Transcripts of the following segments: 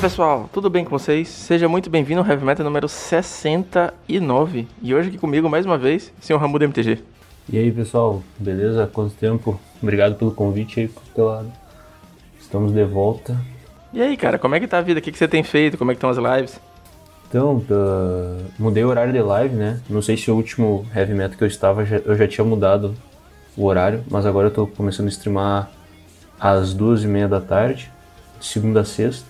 pessoal, tudo bem com vocês? Seja muito bem-vindo ao Heavy Metal número 69 e hoje aqui comigo mais uma vez, senhor Ramu do MTG. E aí pessoal, beleza? Quanto tempo? Obrigado pelo convite aí, pela... estamos de volta. E aí cara, como é que tá a vida? O que, que você tem feito? Como é que estão as lives? Então, uh, mudei o horário de live, né? Não sei se o último Heavy Metal que eu estava eu já tinha mudado o horário, mas agora eu tô começando a streamar às duas e meia da tarde, de segunda a sexta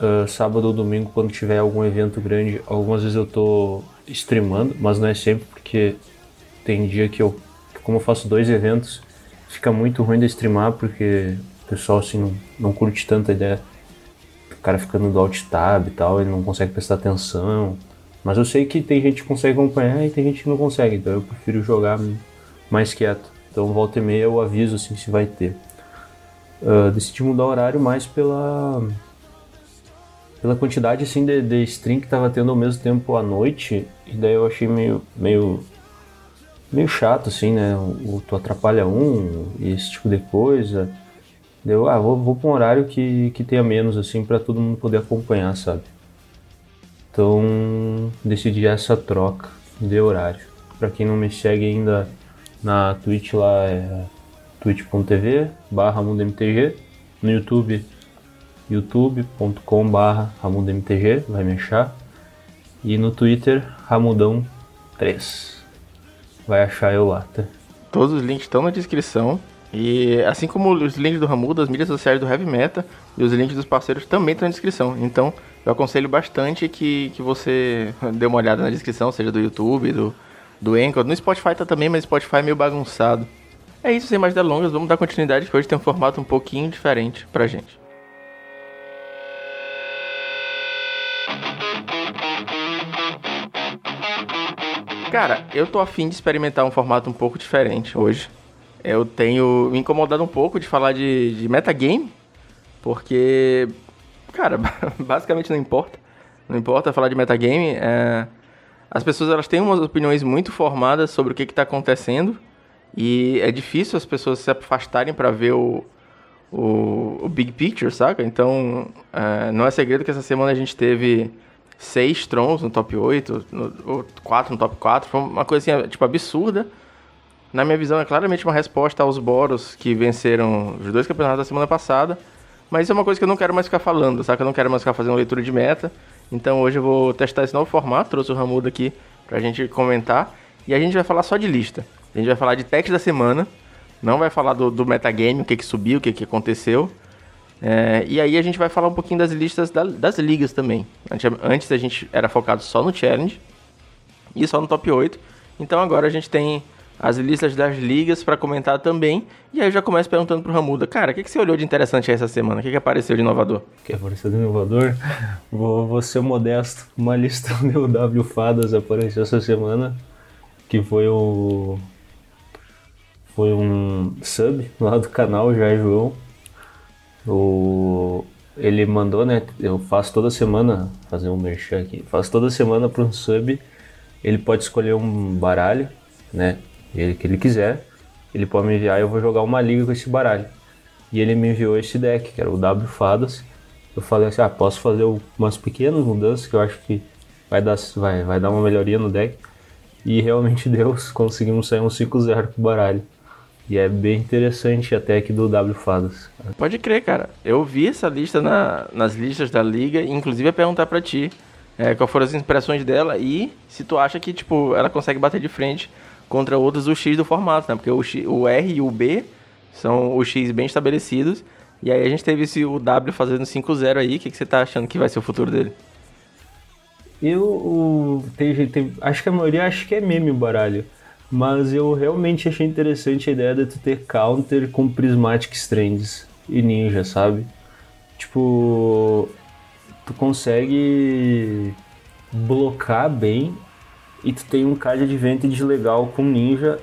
uh, sábado ou domingo, quando tiver algum evento grande, algumas vezes eu tô streamando, mas não é sempre, porque tem dia que eu, como eu faço dois eventos, fica muito ruim de streamar, porque o pessoal assim não, não curte tanta ideia. O cara ficando do alt tab e tal, ele não consegue prestar atenção. Mas eu sei que tem gente que consegue acompanhar e tem gente que não consegue, então eu prefiro jogar mais quieto. Então volta e meia eu aviso assim se vai ter. Uh, decidi mudar o horário mais pela pela quantidade assim de, de stream que tava tendo ao mesmo tempo à noite, e daí eu achei meio meio meio chato assim, né? O, tu atrapalha um e esse tipo de coisa. Deu, ah, vou, vou para um horário que, que tenha menos assim para todo mundo poder acompanhar, sabe? Então, decidi essa troca de horário. Para quem não me segue ainda na Twitch lá é twitch.tv/mundmtg, no YouTube youtube.com.br ramudmtg, vai me achar. E no Twitter, ramudão3. Vai achar eu lá, tá? Todos os links estão na descrição. E assim como os links do Ramudo, as mídias sociais do Heavy Meta e os links dos parceiros também estão na descrição. Então eu aconselho bastante que, que você dê uma olhada na descrição, seja do YouTube, do, do Anchor. No Spotify tá também, mas Spotify é meio bagunçado. É isso, sem mais delongas, vamos dar continuidade que hoje tem um formato um pouquinho diferente pra gente. Cara, eu tô afim de experimentar um formato um pouco diferente hoje. Eu tenho me incomodado um pouco de falar de, de metagame, porque, cara, basicamente não importa. Não importa falar de metagame. É... As pessoas elas têm umas opiniões muito formadas sobre o que está acontecendo e é difícil as pessoas se afastarem para ver o, o, o, big picture, saca? Então, é... não é segredo que essa semana a gente teve seis Trons no top 8, no, ou quatro no top 4. Foi uma coisa assim, tipo, absurda. Na minha visão, é claramente uma resposta aos Boros que venceram os dois campeonatos da semana passada. Mas isso é uma coisa que eu não quero mais ficar falando, sabe? Eu não quero mais ficar fazendo leitura de meta. Então hoje eu vou testar esse novo formato. Trouxe o Ramudo aqui pra gente comentar. E a gente vai falar só de lista. A gente vai falar de tech da semana. Não vai falar do, do metagame, o que, que subiu, o que, que aconteceu. É, e aí a gente vai falar um pouquinho das listas da, das ligas também. Antes a gente era focado só no Challenge e só no Top 8. Então agora a gente tem as listas das ligas para comentar também. E aí eu já começo perguntando pro Ramuda, cara, o que, que você olhou de interessante essa semana? O que, que apareceu de inovador? O que apareceu de inovador? vou, vou ser modesto. Uma lista do W Fadas apareceu essa semana, que foi o... Foi um sub lá do canal Jair João o, ele mandou, né? Eu faço toda semana, fazer um merchan aqui, faço toda semana para um sub. Ele pode escolher um baralho, né? Ele que ele quiser. Ele pode me enviar eu vou jogar uma liga com esse baralho. E ele me enviou esse deck, que era o W Fadas. Eu falei assim: ah, posso fazer umas pequenas mudanças que eu acho que vai dar, vai, vai dar uma melhoria no deck. E realmente deu, conseguimos sair um 5-0 com o baralho. E é bem interessante até aqui do W Fadas. Pode crer, cara. Eu vi essa lista na, nas listas da liga, inclusive ia perguntar para ti é, qual foram as impressões dela e se tu acha que tipo ela consegue bater de frente contra outros X do formato, né? Porque o, X, o R e o B são os X bem estabelecidos. E aí a gente teve esse o W fazendo 5-0 aí. O que, que você tá achando que vai ser o futuro dele? Eu tem, tem, acho que a maioria acho que é meme o baralho. Mas eu realmente achei interessante a ideia de tu ter counter com Prismatic Strands e Ninja, sabe? Tipo, tu consegue blocar bem e tu tem um card advantage legal com Ninja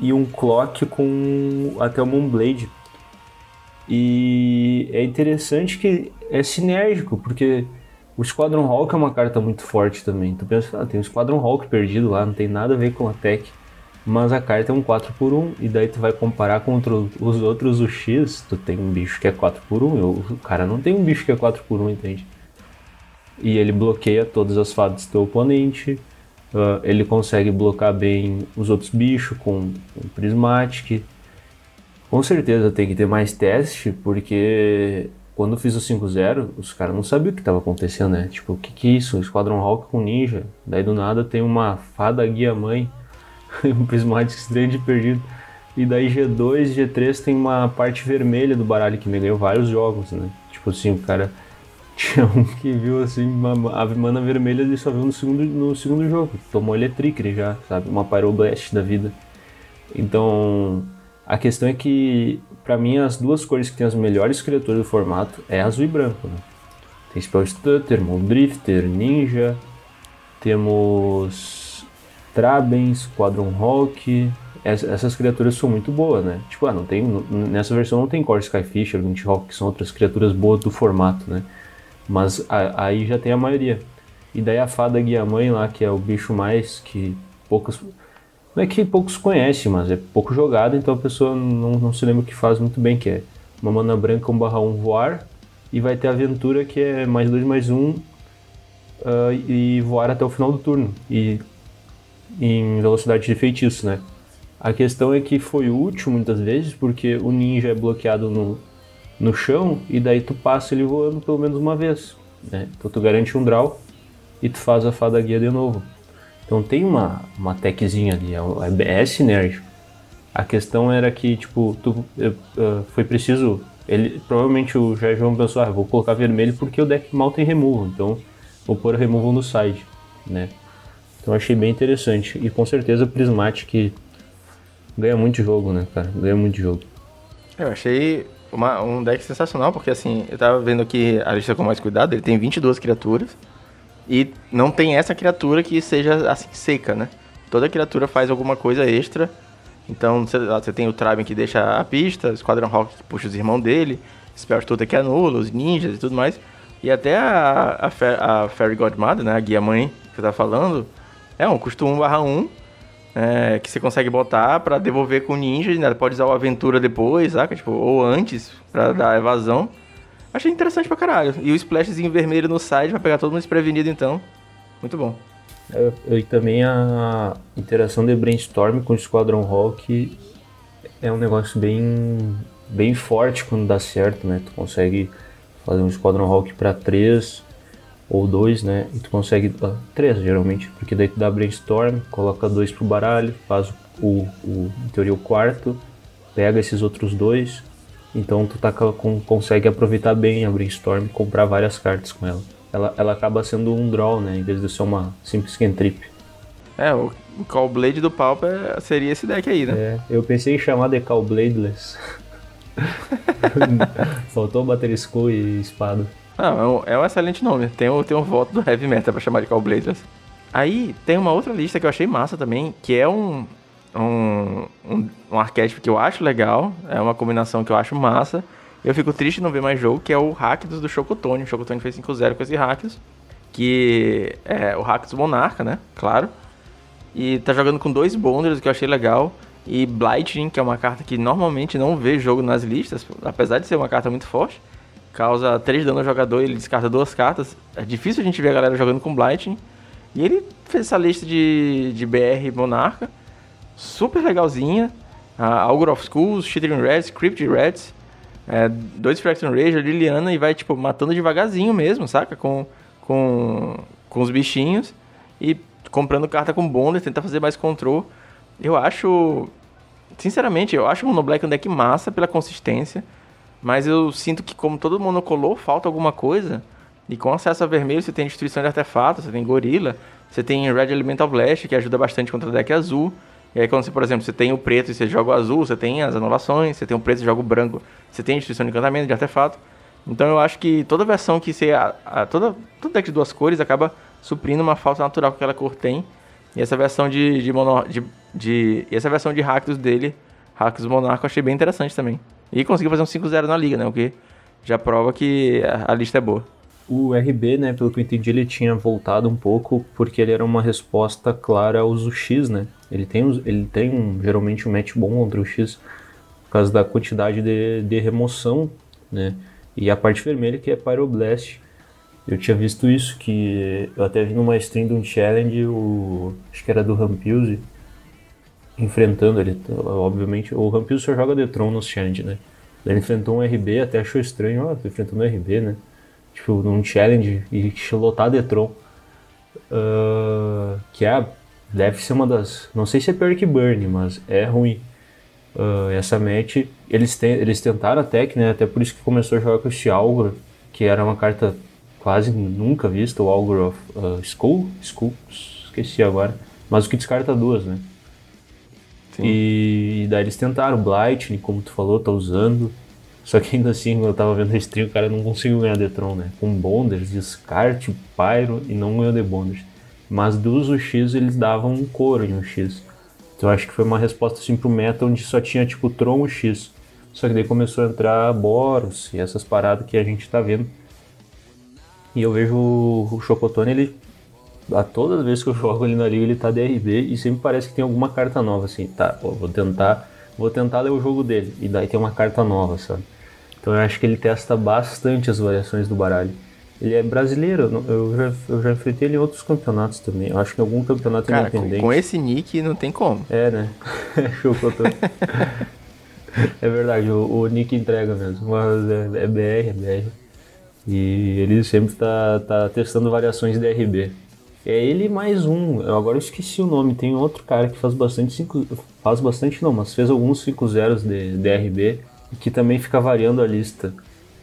e um clock com até o Moonblade. E é interessante que é sinérgico, porque o Squadron Hawk é uma carta muito forte também. Tu pensa, ah, tem um Squadron Hawk perdido lá, não tem nada a ver com a tech. Mas a carta é um 4x1, e daí tu vai comparar contra os outros o X, tu tem um bicho que é 4x1, o cara não tem um bicho que é 4x1, entende? E ele bloqueia todas as fadas do teu oponente, uh, ele consegue bloquear bem os outros bichos com, com Prismatic. Com certeza tem que ter mais teste, porque quando eu fiz o 5-0, os caras não sabiam o que estava acontecendo, né? Tipo, o que que é isso? Esquadrão Hawk com ninja. Daí do nada tem uma fada guia-mãe, um Prismatic Strange perdido. E daí G2 e G3 tem uma parte vermelha do baralho que me ganhou vários jogos, né? Tipo assim, o cara tinha um que viu assim, uma ave mana vermelha ele só viu no segundo, no segundo jogo. Tomou Electricre já, sabe? Uma Pyroblast da vida. Então, a questão é que para mim, as duas cores que tem as melhores criaturas do formato é azul e branco. Né? Tem Spell Stutter, Drifter, Ninja, temos Traben, Squadron Hawk. essas criaturas são muito boas, né? Tipo, ah, não tem, nessa versão não tem Core Skyfisher, Hawk, que são outras criaturas boas do formato, né? Mas a, aí já tem a maioria. E daí a fada guia-mãe lá, que é o bicho mais que poucas não é que poucos conhecem, mas é pouco jogado, então a pessoa não, não se lembra o que faz muito bem, que é uma mana branca 1 barra 1 voar, e vai ter a aventura que é mais 2 mais 1 uh, e voar até o final do turno, e em velocidade de feitiço, né? A questão é que foi útil muitas vezes, porque o ninja é bloqueado no, no chão, e daí tu passa ele voando pelo menos uma vez, né? Então tu garante um draw, e tu faz a fada guia de novo. Então tem uma, uma techzinha ali, é, é sinérgico. A questão era que, tipo, tu, uh, foi preciso. Ele, provavelmente o Jair João pensou, ah, vou colocar vermelho porque o deck mal tem removal, então vou pôr removal no side, né? Então achei bem interessante. E com certeza o Prismatic ganha muito jogo, né, cara? Ganha muito jogo. Eu achei uma, um deck sensacional, porque assim, eu tava vendo aqui a lista com mais cuidado, ele tem 22 criaturas. E não tem essa criatura que seja assim seca, né? Toda criatura faz alguma coisa extra. Então você tem o Traben que deixa a pista, o Squadron Hawk que puxa os irmãos dele, Spell Tutor que anula, os ninjas e tudo mais. E até a, a, a Fairy Godmother, né? A guia mãe que você tá falando, é um custo 1 barra 1. É, que você consegue botar para devolver com ninja, né? Pode usar o aventura depois, saca? Tipo, ou antes, para dar evasão. Achei interessante pra caralho. E o splashzinho vermelho no side vai pegar todo mundo desprevenido, então. Muito bom. É, e também a interação de Brainstorm com o Squadron Hawk é um negócio bem, bem forte quando dá certo, né? Tu consegue fazer um Squadron Hawk para 3 ou 2, né? E tu consegue. 3 geralmente, porque daí tu dá Brainstorm, coloca dois pro baralho, faz o, o em teoria o quarto, pega esses outros dois, então tu tá com, consegue aproveitar bem a Brainstorm e comprar várias cartas com ela. ela. Ela acaba sendo um draw, né? Em vez de ser uma simples cantrip. É, o Call Blade do Pauper seria esse deck aí, né? É, eu pensei em chamar de Call Bladeless. Faltou bater Skull e espada. Não, é um, é um excelente nome. Tem um, tem voto do Heavy Metal pra chamar de Call Bladeless. Aí tem uma outra lista que eu achei massa também, que é um, um, um, um arquétipo que eu acho legal, é uma combinação que eu acho massa. Eu fico triste não ver mais jogo, que é o Rakdos do Chocotone. O Chocotone fez 5-0 com esse Rakdos, que é o Rakdos Monarca, né? Claro. E tá jogando com dois Bonders, que eu achei legal. E Blighting, que é uma carta que normalmente não vê jogo nas listas, apesar de ser uma carta muito forte. Causa 3 dano ao jogador e ele descarta duas cartas. É difícil a gente ver a galera jogando com Blighting. E ele fez essa lista de, de BR Monarca super legalzinha. Uh, of Schools, Shithering Reds, Crypt Reds, é, dois Fraction Rage, Liliana, e vai, tipo, matando devagarzinho mesmo, saca? Com, com, com os bichinhos e comprando carta com bônus, tentar fazer mais control. Eu acho, sinceramente, eu acho o Mono Black um deck massa pela consistência, mas eu sinto que como todo mundo colou, falta alguma coisa. E com acesso a vermelho você tem destruição de artefatos, você tem gorila, você tem Red Elemental Blast, que ajuda bastante contra o deck azul. E aí quando você, por exemplo, você tem o preto e você joga o azul, você tem as inovações, você tem o preto e joga o branco, você tem destruição de encantamento, de artefato. Então eu acho que toda versão que você. A, a, toda, todo deck de duas cores acaba suprindo uma falta natural que aquela cor tem. E essa versão de. de, mono, de, de essa versão de Rakdos dele, Rakdos Monarco, eu achei bem interessante também. E conseguiu fazer um 5-0 na liga, né? O que já prova que a, a lista é boa. o RB, né, pelo que eu entendi, ele tinha voltado um pouco porque ele era uma resposta clara ao uso X, né? Ele tem, ele tem um, geralmente um match bom contra o X por causa da quantidade de, de remoção, né? E a parte vermelha que é Pyroblast. Eu tinha visto isso, que eu até vi numa stream de um challenge, o, acho que era do Rampuse, enfrentando ele. Obviamente, o Rampuse só joga Detron nos challenge, né? Ele enfrentou um RB, até achou estranho, ó, enfrentando um RB, né? tipo, num challenge e lotar Detron. Uh, que é, deve ser uma das. Não sei se é pior que Burn, mas é ruim. Uh, essa match, eles, te, eles tentaram até que, né? Até por isso que começou a jogar com esse Algor, que era uma carta quase nunca vista, o Algor of uh, Skull, Skull, esqueci agora. Mas o que descarta duas, né? E, e daí eles tentaram, Blight, como tu falou, tá usando. Só que ainda assim, eu tava vendo a stream, o cara não conseguiu ganhar Detron, né? Com Bonders, Descarte, Pyro e não ganhou de Bonders. Mas do uso X eles davam um couro em um X. Então eu acho que foi uma resposta assim pro meta onde só tinha tipo Tron e X. Só que daí começou a entrar Boros e essas paradas que a gente tá vendo. E eu vejo o Chocotone, ele. A todas as vezes que eu jogo ele na liga, ele tá DRB e sempre parece que tem alguma carta nova, assim. Tá, pô, vou tentar. Vou tentar ler o jogo dele. E daí tem uma carta nova, sabe? Então eu acho que ele testa bastante as variações do baralho. Ele é brasileiro, eu já, eu já enfrentei ele em outros campeonatos também. Eu acho que em algum campeonato Cara, independente. Com, com esse nick não tem como. É, né? Show É verdade, o, o, nick entrega mesmo. Mas é, é, BR, é BR. E ele sempre tá, tá testando variações de RB. É ele mais um, eu agora esqueci o nome, tem outro cara que faz bastante 5. Faz bastante não, mas fez alguns 5 zeros de, de RB que também fica variando a lista.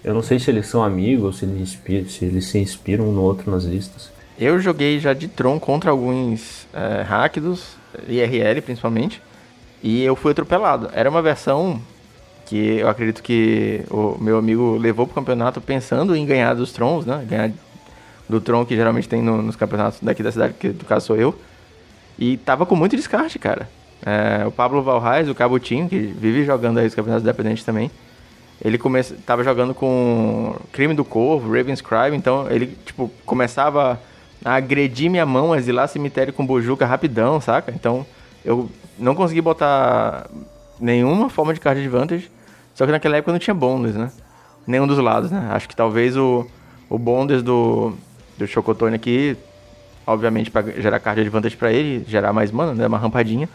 Eu não sei se eles são amigos, se eles, se eles se inspiram um no outro nas listas. Eu joguei já de Tron contra alguns é, Rakdos, IRL principalmente, e eu fui atropelado. Era uma versão que eu acredito que o meu amigo levou pro campeonato pensando em ganhar dos Trons, né? Ganhar do Tron que geralmente tem no, nos campeonatos daqui da cidade, que no caso sou eu. E tava com muito descarte, cara. É, o Pablo Valrais, o Cabutinho, que vive jogando aí os campeonatos independentes também. Ele come... tava jogando com Crime do Corvo, Raven's Crime, então ele, tipo, começava a agredir minha mão, a exilar cemitério com bujuca rapidão, saca? Então eu não consegui botar nenhuma forma de card advantage, só que naquela época não tinha bônus, né? Nenhum dos lados, né? Acho que talvez o, o bônus do, do Chocotone aqui, obviamente para gerar card advantage para ele, gerar mais mana, né? Uma rampadinha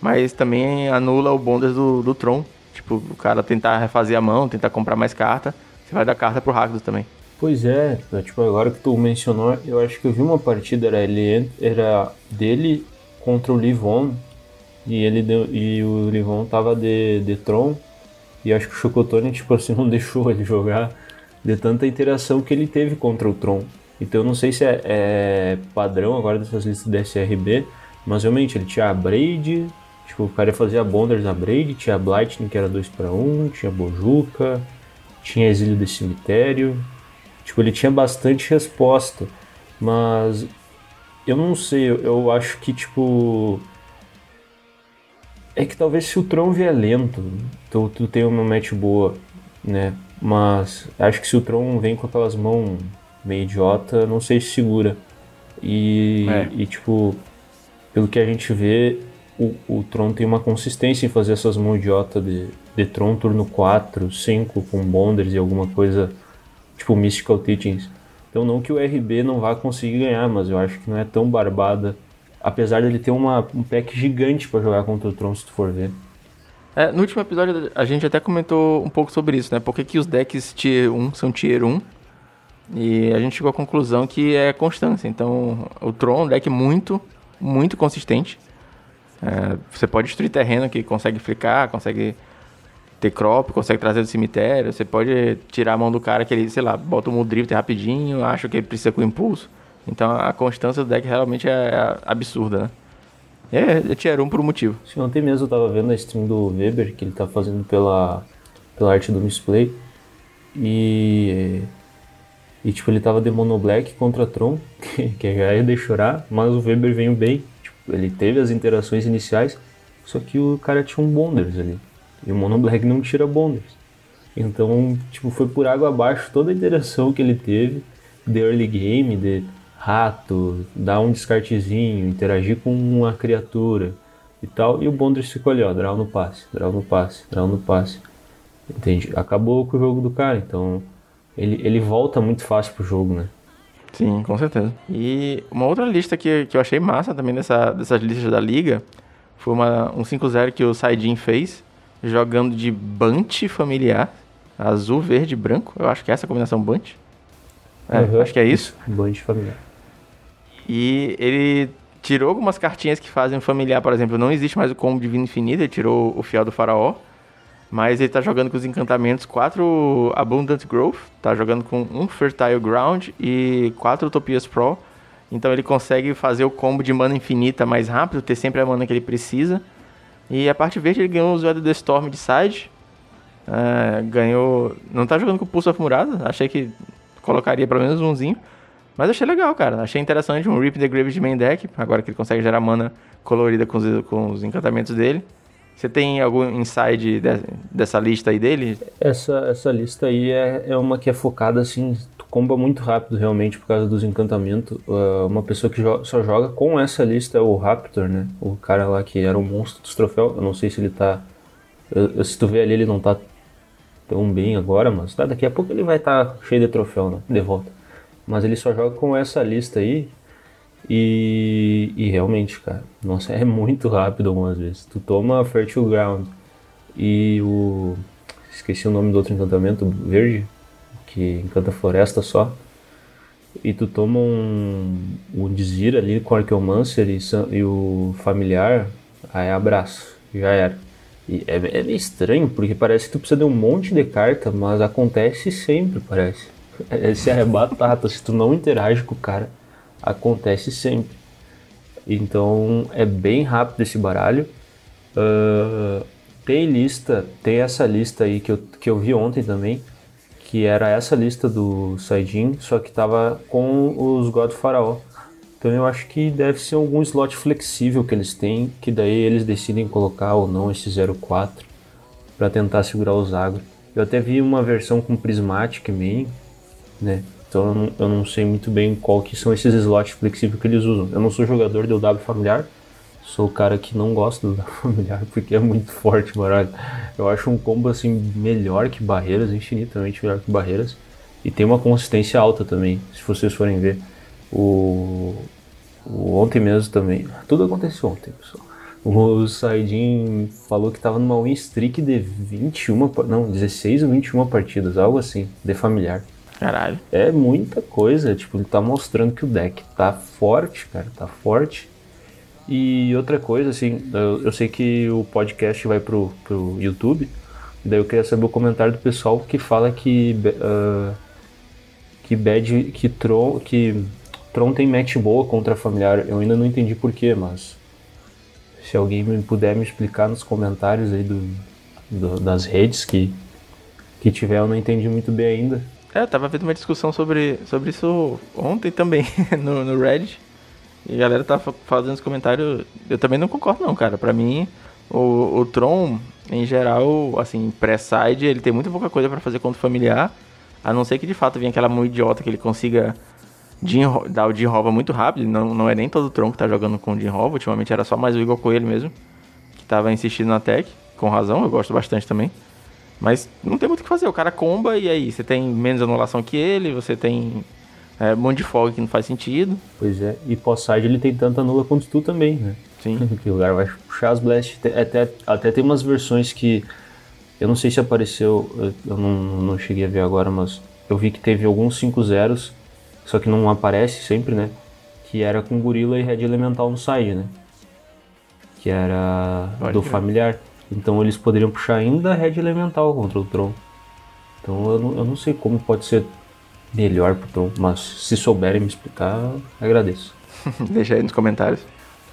mas também anula o bônus do, do Tron. Tipo, o cara tentar refazer a mão, tentar comprar mais carta, você vai dar carta pro Rakdos também. Pois é, né, tipo, agora que tu mencionou, eu acho que eu vi uma partida, era, ele, era dele contra o Livon, e, ele deu, e o Livon tava de, de Tron, e acho que o Chocotone, tipo assim, não deixou ele jogar de tanta interação que ele teve contra o Tron. Então eu não sei se é, é padrão agora dessas listas da SRB, mas realmente ele tinha a Braid, Tipo, o cara fazia Bonders na Braid, tinha Blightning que era 2 para 1, tinha Bojuka, tinha Exílio do Cemitério. Tipo, ele tinha bastante resposta. Mas eu não sei, eu, eu acho que tipo. É que talvez se o Tron vier lento, tu, tu tem uma match boa, né? Mas acho que se o Tron vem com aquelas mãos meio idiota, não sei se segura. E, é. e tipo, pelo que a gente vê, o, o Tron tem uma consistência em fazer essas mãos idiota de, de Tron turno 4, 5 com Bonders e alguma coisa tipo Mystical Teachings. Então não que o RB não vá conseguir ganhar, mas eu acho que não é tão barbada. Apesar dele ter uma, um pack gigante para jogar contra o Tron, se tu for ver. É, no último episódio a gente até comentou um pouco sobre isso, né? Por que, que os decks Tier 1 são Tier 1? E a gente chegou à conclusão que é constância. Então o Tron é um deck muito, muito consistente. É, você pode destruir terreno que consegue flicar, consegue ter crop, consegue trazer do cemitério. Você pode tirar a mão do cara que ele, sei lá, bota um drifter rapidinho, acha que ele precisa com impulso. Então a constância do deck realmente é, é absurda, né? É, é tier 1 por um motivo. Sim, ontem mesmo eu tava vendo a stream do Weber, que ele tá fazendo pela, pela arte do misplay. E. E tipo, ele tava de Mono Black contra Tron, que, já ia de chorar, mas o Weber veio bem ele teve as interações iniciais, só que o cara tinha um Bonders ali. E o Mono Black não tira Bonders. Então, tipo, foi por água abaixo toda a interação que ele teve. de early game, de rato, dar um descartezinho, interagir com uma criatura e tal. E o Bondres ficou ali, ó, draw no passe, draw no passe, draw no passe. Entende? Acabou com o jogo do cara, então ele, ele volta muito fácil pro jogo, né? Sim, com certeza. E uma outra lista que, que eu achei massa também dessa, dessas listas da liga foi uma, um 5-0 que o Saidin fez, jogando de Bunt familiar, azul, verde e branco. Eu acho que é essa combinação Bunt. É, uhum. acho que é isso. Bunt familiar. E ele tirou algumas cartinhas que fazem familiar, por exemplo, não existe mais o combo Divino Infinito, ele tirou o Fiel do Faraó. Mas ele tá jogando com os encantamentos 4 Abundant Growth, tá jogando com um Fertile Ground e 4 Utopias Pro. Então ele consegue fazer o combo de mana infinita mais rápido, ter sempre a mana que ele precisa. E a parte verde ele ganhou o usuário do Storm de side. Uh, ganhou. Não tá jogando com o Pulse of Murada, achei que colocaria pelo menos umzinho. Mas achei legal, cara. Achei interessante um Rip the Grave de main deck, agora que ele consegue gerar mana colorida com os, com os encantamentos dele. Você tem algum inside de, dessa lista aí dele? Essa, essa lista aí é, é uma que é focada assim, tu comba muito rápido realmente por causa dos encantamentos. Uh, uma pessoa que jo só joga com essa lista é o Raptor, né? O cara lá que era o monstro dos troféus. Eu não sei se ele tá. Eu, se tu vê ali, ele não tá tão bem agora, mas tá, daqui a pouco ele vai estar tá cheio de troféu, né? De volta. Mas ele só joga com essa lista aí. E, e realmente, cara, nossa, é muito rápido algumas vezes. Tu toma Fertile Ground e o. Esqueci o nome do outro encantamento, verde, que encanta floresta só. E tu toma um, um Desir ali com Archeomancer e, e o familiar, aí abraço, já era. E é, é meio estranho, porque parece que tu precisa de um monte de carta, mas acontece sempre, parece. Esse é batata, se tu não interage com o cara acontece sempre. Então é bem rápido esse baralho. Uh, tem lista, tem essa lista aí que eu, que eu vi ontem também, que era essa lista do Saidin, só que tava com os God Faraó. Então eu acho que deve ser algum slot flexível que eles têm, que daí eles decidem colocar ou não esse 04 para tentar segurar os agro. Eu até vi uma versão com Prismatic main, né? Então eu não, eu não, sei muito bem qual que são esses slots flexíveis que eles usam. Eu não sou jogador do W familiar, sou o cara que não gosta do W familiar porque é muito forte, baralho. Eu acho um combo assim melhor que barreiras, infinitamente melhor que barreiras. E tem uma consistência alta também, se vocês forem ver. O, o ontem mesmo também. Tudo aconteceu ontem, pessoal. O Saidin falou que estava numa win streak de 21, não, 16 ou 21 partidas, algo assim, de familiar. Caralho. É muita coisa, tipo, ele tá mostrando que o deck tá forte, cara, tá forte. E outra coisa, assim, eu, eu sei que o podcast vai pro, pro YouTube, daí eu queria saber o comentário do pessoal que fala que uh, que bad, que Tron, que Tron tem match boa contra familiar. Eu ainda não entendi porquê, mas se alguém me puder me explicar nos comentários aí do, do das redes que que tiver, eu não entendi muito bem ainda. É, eu tava vendo uma discussão sobre, sobre isso ontem também, no, no Reddit. E a galera tava fazendo os comentários. Eu também não concordo, não, cara. Pra mim, o, o Tron, em geral, assim, pré-side, ele tem muita pouca coisa para fazer contra o familiar. A não ser que de fato venha aquela mão idiota que ele consiga dar o Jin Hova muito rápido. Não, não é nem todo o Tron que tá jogando com o Jin Hova. Ultimamente era só mais o Igor Coelho mesmo. Que tava insistindo na tech. Com razão, eu gosto bastante também. Mas não tem muito o que fazer. O cara comba e aí você tem menos anulação que ele, você tem é, um monte de folga que não faz sentido. Pois é, e pós-side ele tem tanta anula quanto tu também, né? Sim. que o cara vai puxar as blast. Até, até tem umas versões que. Eu não sei se apareceu, eu não, não cheguei a ver agora, mas eu vi que teve alguns 5 zeros, só que não aparece sempre, né? Que era com gorila e red elemental no side, né? Que era Pode do familiar. Então eles poderiam puxar ainda a Red Elemental contra o Tron. Então eu não, eu não sei como pode ser melhor pro Tron, mas se souberem me explicar, agradeço. Deixa aí nos comentários.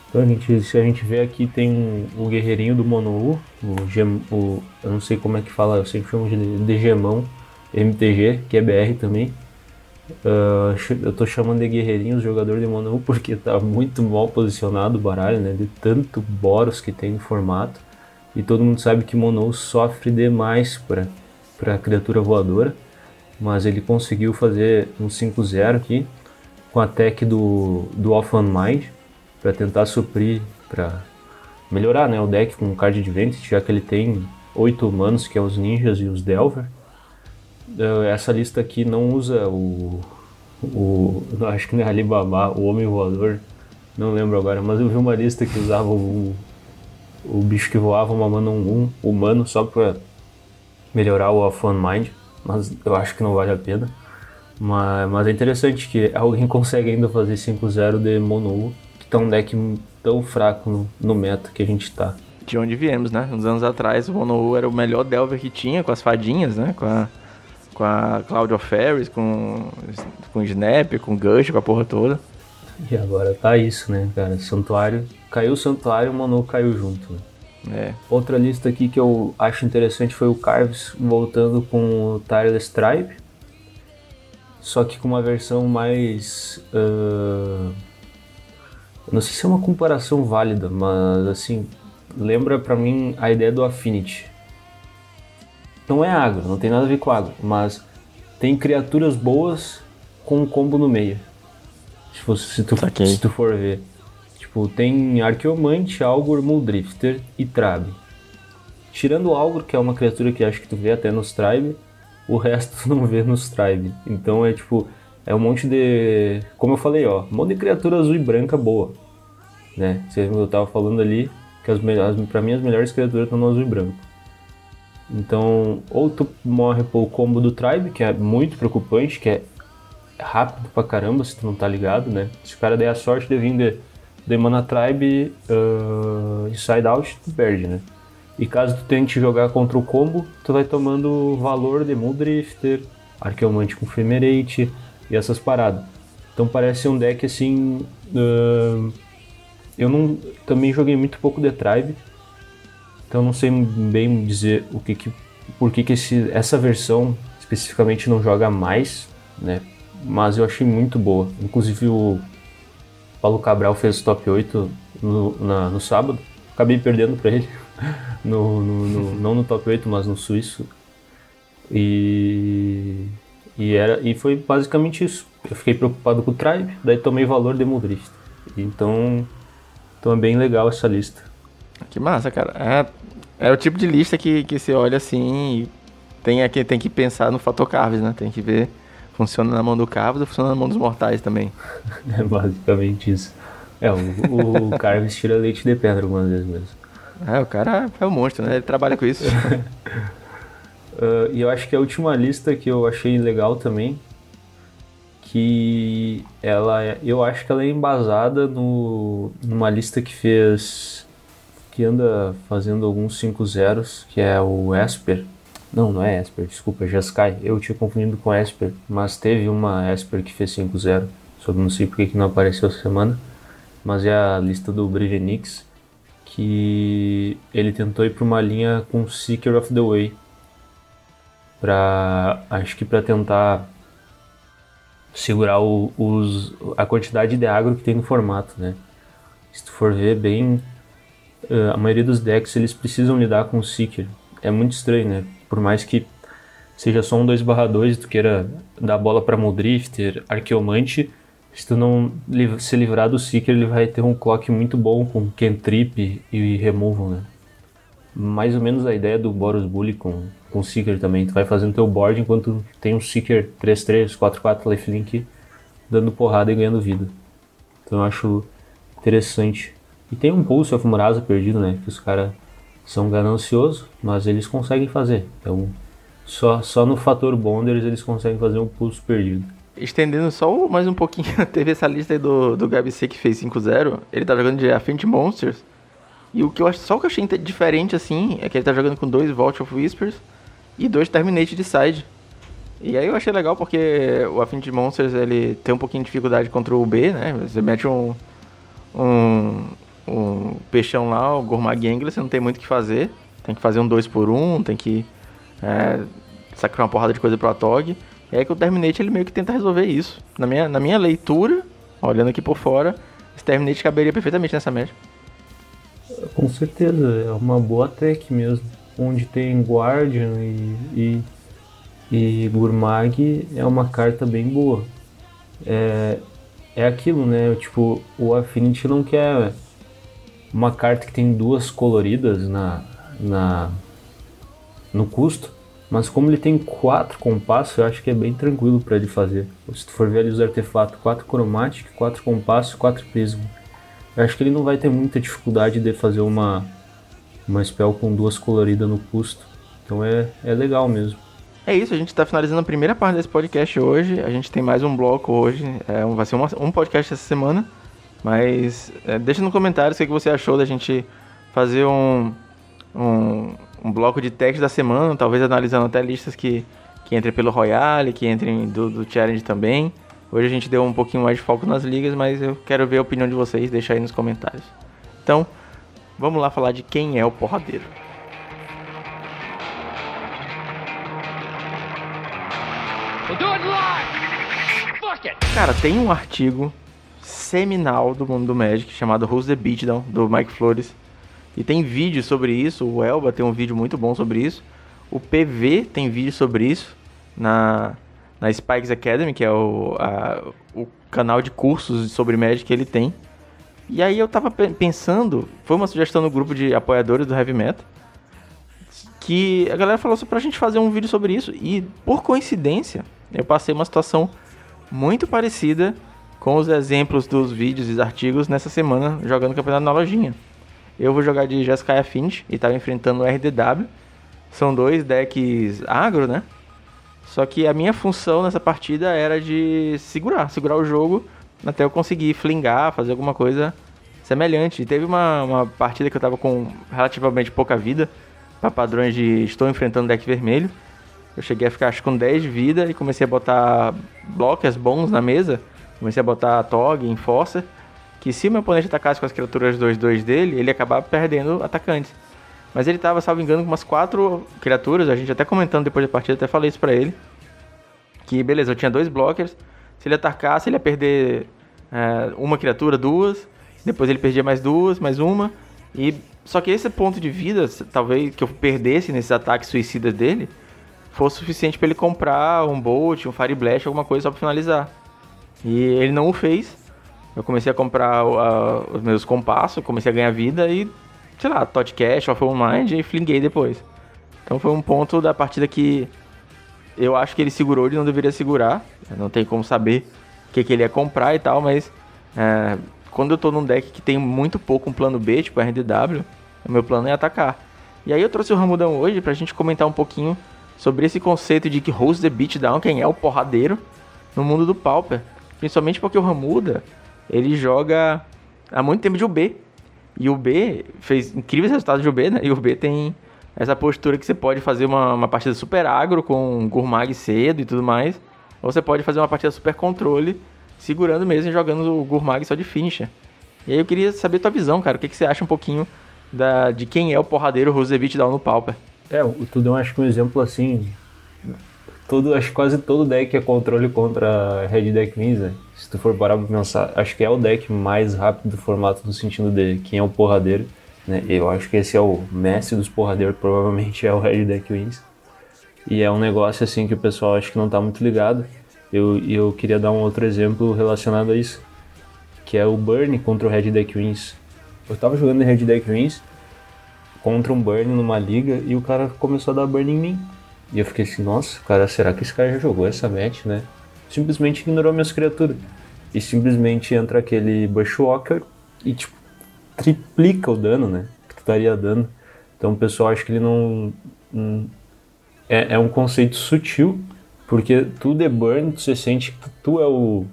Então a gente, se a gente vê aqui tem o guerreirinho do Monou, o, Gem, o eu não sei como é que fala, eu sempre chamo de, de Gemão, MTG, que é BR também. Uh, eu tô chamando de guerreirinho o jogador de Monou porque tá muito mal posicionado o baralho, né? De tanto Boros que tem no formato. E todo mundo sabe que Monou sofre demais para para criatura voadora. mas ele conseguiu fazer um 5-0 aqui com a tech do, do Off on Mind para tentar suprir, para melhorar né, o deck com o card Advantage, já que ele tem oito humanos, que é os ninjas e os Delver. Uh, essa lista aqui não usa o, o. Acho que não é Alibaba, o Homem Voador, não lembro agora, mas eu vi uma lista que usava o, o bicho que voava, uma mana 1 humano, só para melhorar o Off on Mind, mas eu acho que não vale a pena. Mas, mas é interessante que alguém consegue ainda fazer 5-0 de Mono, que tá um deck tão fraco no, no, meta que a gente tá. De onde viemos, né? Uns anos atrás o Mono era o melhor Delver que tinha, com as fadinhas, né? Com a, com a Cloud of Fairies, com, com Snap, com Gush, com a porra toda. E agora tá isso, né, cara? Santuário. Caiu o Santuário, o Mono caiu junto. Né? É. Outra lista aqui que eu acho interessante foi o Carves voltando com o Tireless Tribe só que com uma versão mais. Uh, não sei se é uma comparação válida, mas assim, lembra para mim a ideia do Affinity. Não é agro, não tem nada a ver com agro, mas tem criaturas boas com um combo no meio. Se, tu, se tu for ver. Tipo, tem Arqueomante, Algor, Muldrifter e Trabe. Tirando o Algor, que é uma criatura que acho que tu vê até nos Tribe, o resto tu não vê nos Tribe. Então é tipo, é um monte de. Como eu falei, ó, um monte de criatura azul e branca boa. Né? Eu tava falando ali que as, as, pra mim as melhores criaturas estão no azul e branco. Então, ou tu morre pelo combo do Tribe, que é muito preocupante, que é rápido pra caramba se tu não tá ligado, né? Se o cara der a sorte de vir de, de Mana Tribe uh, Inside Out, tu perde, né? E caso tu tente jogar contra o combo, tu vai tomando valor de Muldrifter, Arqueomante com Femerate e essas paradas. Então parece um deck assim. Uh, eu não também joguei muito pouco de Tribe, então não sei bem dizer o que, que por que, que esse, essa versão especificamente não joga mais, né? Mas eu achei muito boa. Inclusive o Paulo Cabral fez top 8 no, na, no sábado. Acabei perdendo para ele no, no, no, não no top 8, mas no suíço. E, e, era, e foi basicamente isso. Eu fiquei preocupado com o Tribe, daí tomei valor de Muldrift. Então, então é bem legal essa lista. Que massa, cara. É, é o tipo de lista que, que você olha assim e tem, tem que pensar no fator Carves, né? Tem que ver funciona na mão do Carves ou funciona na mão dos mortais também. é basicamente isso. É, o, o Carves tira leite de pedra algumas vezes mesmo. É, o cara é um monstro, né? Ele trabalha com isso. uh, e eu acho que a última lista que eu achei legal também, que ela, é, eu acho que ela é embasada no, numa lista que fez, que anda fazendo alguns 5 zeros, que é o Esper. Não, não é Esper, desculpa, é Jeskai. Eu tinha confundido com Esper, mas teve uma Esper que fez 5-0, só não sei porque que não apareceu essa semana. Mas é a lista do Brevenix que ele tentou ir para uma linha com Seeker of the Way para acho que para tentar segurar o, os, a quantidade de agro que tem no formato, né? Se tu for ver bem, eh, a maioria dos decks eles precisam lidar com o Seeker. É muito estranho, né? Por mais que seja só um 2/2 e tu queira dar bola para Muldrifter, Arqueomante, se tu não se livrar do Seeker, ele vai ter um clock muito bom com Cantrip e Removal, né? Mais ou menos a ideia do Boros Bully com, com Seeker também. Tu vai fazendo teu board enquanto tem um Seeker 3-3, 4-4 lifelink dando porrada e ganhando vida. Então eu acho interessante. E tem um Pulse of Murasa perdido, né? Que os caras são gananciosos, mas eles conseguem fazer. Então só, só no fator Bonders eles conseguem fazer um Pulse perdido. Estendendo só mais um pouquinho, teve essa lista aí do, do Gabi C que fez 5-0. Ele tá jogando de Affinity Monsters. E o que eu acho, só o que eu achei diferente assim é que ele tá jogando com dois Vault of Whispers e dois Terminate de side. E aí eu achei legal porque o Affinity Monsters ele tem um pouquinho de dificuldade contra o B, né? Você mete um, um, um peixão lá, o Gourmand Gangler, você não tem muito o que fazer. Tem que fazer um 2 por 1 um, tem que é, sacar uma porrada de coisa pro Atog. Aí que o Terminate ele meio que tenta resolver isso. Na minha, na minha leitura, olhando aqui por fora, esse Terminate caberia perfeitamente nessa média. Com certeza, é uma boa tech mesmo. Onde tem Guardian e, e, E Gurmag é uma carta bem boa. É, é aquilo, né? Tipo, o Affinity não quer uma carta que tem duas coloridas na, na no custo, mas como ele tem quatro compassos, eu acho que é bem tranquilo para ele fazer. Se tu for ver ali os artefatos, quatro cromáticos, quatro compassos, quatro prisma. Eu acho que ele não vai ter muita dificuldade de fazer uma uma spell com duas coloridas no custo. Então é, é legal mesmo. É isso, a gente está finalizando a primeira parte desse podcast hoje. A gente tem mais um bloco hoje. É, vai ser uma, um podcast essa semana. Mas é, deixa no comentário o que você achou da gente fazer um, um, um bloco de teste da semana, talvez analisando até listas que, que entrem pelo Royale, que entrem do, do Challenge também. Hoje a gente deu um pouquinho mais de foco nas ligas, mas eu quero ver a opinião de vocês, deixa aí nos comentários. Então, vamos lá falar de quem é o porradeiro. Cara, tem um artigo seminal do mundo do Magic chamado Who's the Beatdown, do Mike Flores. E tem vídeo sobre isso, o Elba tem um vídeo muito bom sobre isso. O PV tem vídeo sobre isso na, na Spikes Academy, que é o, a, o canal de cursos sobre Magic que ele tem. E aí eu tava pensando, foi uma sugestão no grupo de apoiadores do Heavy Metal, que a galera falou pra gente fazer um vídeo sobre isso. E por coincidência, eu passei uma situação muito parecida com os exemplos dos vídeos e artigos nessa semana jogando campeonato na lojinha. Eu vou jogar de Jeskai Finch e estava enfrentando o RDW. São dois decks agro, né? Só que a minha função nessa partida era de segurar, segurar o jogo até eu conseguir flingar, fazer alguma coisa semelhante. E teve uma, uma partida que eu tava com relativamente pouca vida, para padrões de estou enfrentando deck vermelho. Eu cheguei a ficar acho com 10 de vida e comecei a botar blocos bons na mesa. Comecei a botar Tog, Enforcer que se o meu oponente atacasse com as criaturas 2-2 dele, ele ia acabar perdendo atacantes. Mas ele tava, salvo engano, com umas quatro criaturas, a gente até comentando depois da partida, até falei isso pra ele. Que beleza, eu tinha dois blockers, se ele atacasse, ele ia perder é, uma criatura, duas, depois ele perdia mais duas, mais uma, e só que esse ponto de vida, talvez que eu perdesse nesses ataques suicidas dele, fosse suficiente para ele comprar um Bolt, um Fire Blast, alguma coisa só pra finalizar. E ele não o fez, eu comecei a comprar uh, os meus compassos, comecei a ganhar vida e, sei lá, Tot Cash, Off Mind e flinguei depois. Então foi um ponto da partida que eu acho que ele segurou, ele não deveria segurar. Não tem como saber o que, que ele ia comprar e tal, mas é, quando eu tô num deck que tem muito pouco um plano B, tipo RDW, o meu plano é atacar. E aí eu trouxe o Ramudão hoje pra gente comentar um pouquinho sobre esse conceito de que host the beatdown, quem é o porradeiro no mundo do Pauper. Principalmente porque o Ramuda, ele joga há muito tempo de UB. E o B fez incríveis resultados de UB, né? E o B tem essa postura que você pode fazer uma, uma partida super agro com Gurmag cedo e tudo mais. Ou você pode fazer uma partida super controle, segurando mesmo e jogando o Gurmag só de finisher. E aí eu queria saber tua visão, cara. O que, que você acha um pouquinho da, de quem é o porradeiro Rosevich Down no Pauper? É, o Tudão acho que um exemplo assim todo, acho que quase todo deck é controle contra Red Deck Wins, né? Se tu for parar pra pensar, acho que é o deck mais rápido do formato no sentido de quem é o porradeiro, né? Eu acho que esse é o mestre dos porradeiros, provavelmente é o Red Deck Wins. E é um negócio assim que o pessoal acho que não tá muito ligado. Eu, eu queria dar um outro exemplo relacionado a isso, que é o Burn contra o Red Deck Wins. Eu tava jogando Red Deck Wins contra um Burn numa liga e o cara começou a dar Burn em mim. E eu fiquei assim, nossa, cara, será que esse cara já jogou essa match, né? Simplesmente ignorou minhas criaturas. E simplesmente entra aquele Bushwalker e, tipo, triplica o dano, né? Que tu estaria dando. Então o pessoal acha que ele não. é, é, um conceito sutil, porque tu de burn, tu se sente que tu é o.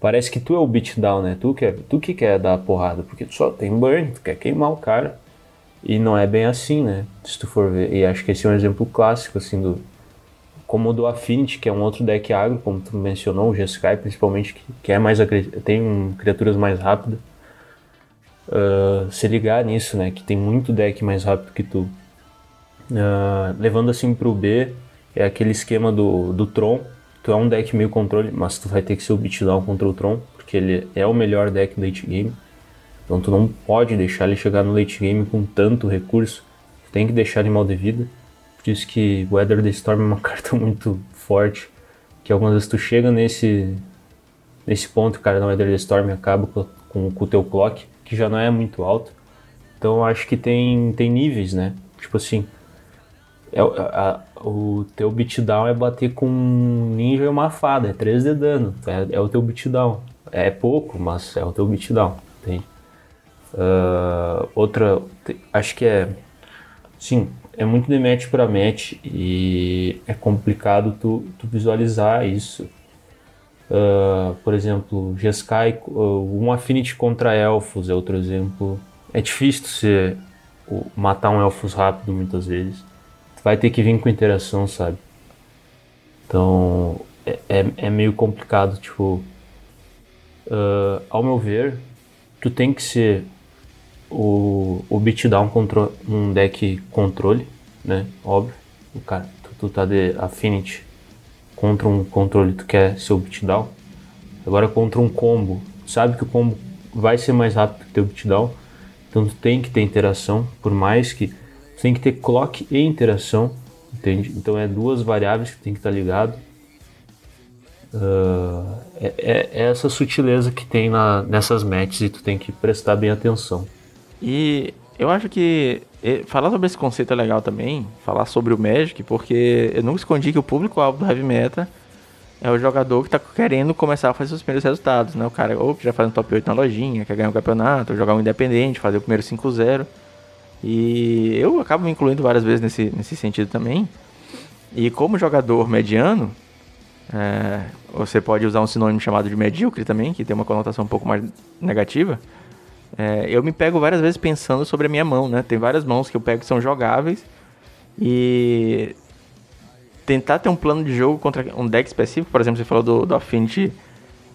Parece que tu é o beatdown, né? Tu, quer, tu que quer dar a porrada, porque tu só tem burn, tu quer queimar o cara. E não é bem assim, né? Se tu for ver. E acho que esse é um exemplo clássico, assim, do. Como o do Affinity, que é um outro deck agro, como tu mencionou, o Jeskai principalmente, que, que é mais tem um, criaturas mais rápidas. Uh, se ligar nisso, né? Que tem muito deck mais rápido que tu. Uh, levando assim pro B, é aquele esquema do, do Tron. Tu é um deck meio controle, mas tu vai ter que ser o beatdown contra o Tron, porque ele é o melhor deck late game. Então tu não pode deixar ele chegar no late game com tanto recurso. Tu tem que deixar ele mal de vida. por isso que Weather the Storm é uma carta muito forte. Que algumas vezes tu chega nesse, nesse ponto, cara, na Weather the Storm acaba com, com, o teu clock, que já não é muito alto. Então acho que tem, tem níveis, né? Tipo assim, é, a, o teu beatdown é bater com um ninja e uma fada, é 3 de dano, é, é o teu beatdown. É pouco, mas é o teu beatdown, entende? Uh, outra, acho que é, sim, é muito de match para match e é complicado tu, tu visualizar isso. Uh, por exemplo, Jeskai, uh, um Affinity contra elfos é outro exemplo. É difícil você matar um elfos rápido muitas vezes. Vai ter que vir com interação, sabe? Então é, é, é meio complicado, tipo. Uh, ao meu ver, tu tem que ser o, o beatdown contra um deck controle, né? Óbvio. O cara, tu, tu tá de Affinity contra um controle, tu quer ser o beatdown. Agora contra um combo, sabe que o combo vai ser mais rápido que o teu beatdown, então tu tem que ter interação, por mais que tu tem que ter clock e interação, entende? Então é duas variáveis que tem que estar tá ligado. Uh, é, é, essa sutileza que tem na, nessas matches e tu tem que prestar bem atenção. E eu acho que falar sobre esse conceito é legal também, falar sobre o Magic, porque eu nunca escondi que o público-alvo do Heavy Meta é o jogador que está querendo começar a fazer seus primeiros resultados, né? O cara ou que já faz um top 8 na lojinha, quer ganhar um campeonato, jogar um independente, fazer o primeiro 5-0. E eu acabo me incluindo várias vezes nesse, nesse sentido também. E como jogador mediano, é, você pode usar um sinônimo chamado de medíocre também, que tem uma conotação um pouco mais negativa. É, eu me pego várias vezes pensando sobre a minha mão, né? Tem várias mãos que eu pego que são jogáveis. E tentar ter um plano de jogo contra um deck específico, por exemplo, você falou do, do Affinity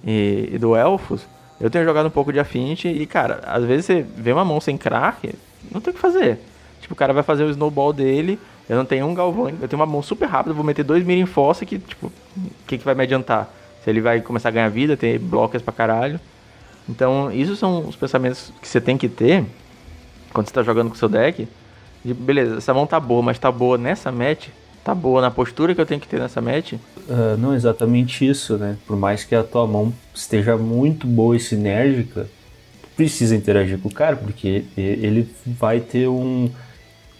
e, e, do Elfos. Eu tenho jogado um pouco de Affinity e, cara, às vezes você vê uma mão sem crack, não tem o que fazer. Tipo, o cara vai fazer o snowball dele, eu não tenho um galvão, eu tenho uma mão super rápida, vou meter dois mira em força que, tipo, o que, que vai me adiantar? Se ele vai começar a ganhar vida, ter blocos pra caralho. Então, isso são os pensamentos que você tem que ter quando você tá jogando com o seu deck. De, beleza, essa mão tá boa, mas tá boa nessa match? Tá boa na postura que eu tenho que ter nessa match? Uh, não exatamente isso, né? Por mais que a tua mão esteja muito boa e sinérgica, precisa interagir com o cara, porque ele vai ter um.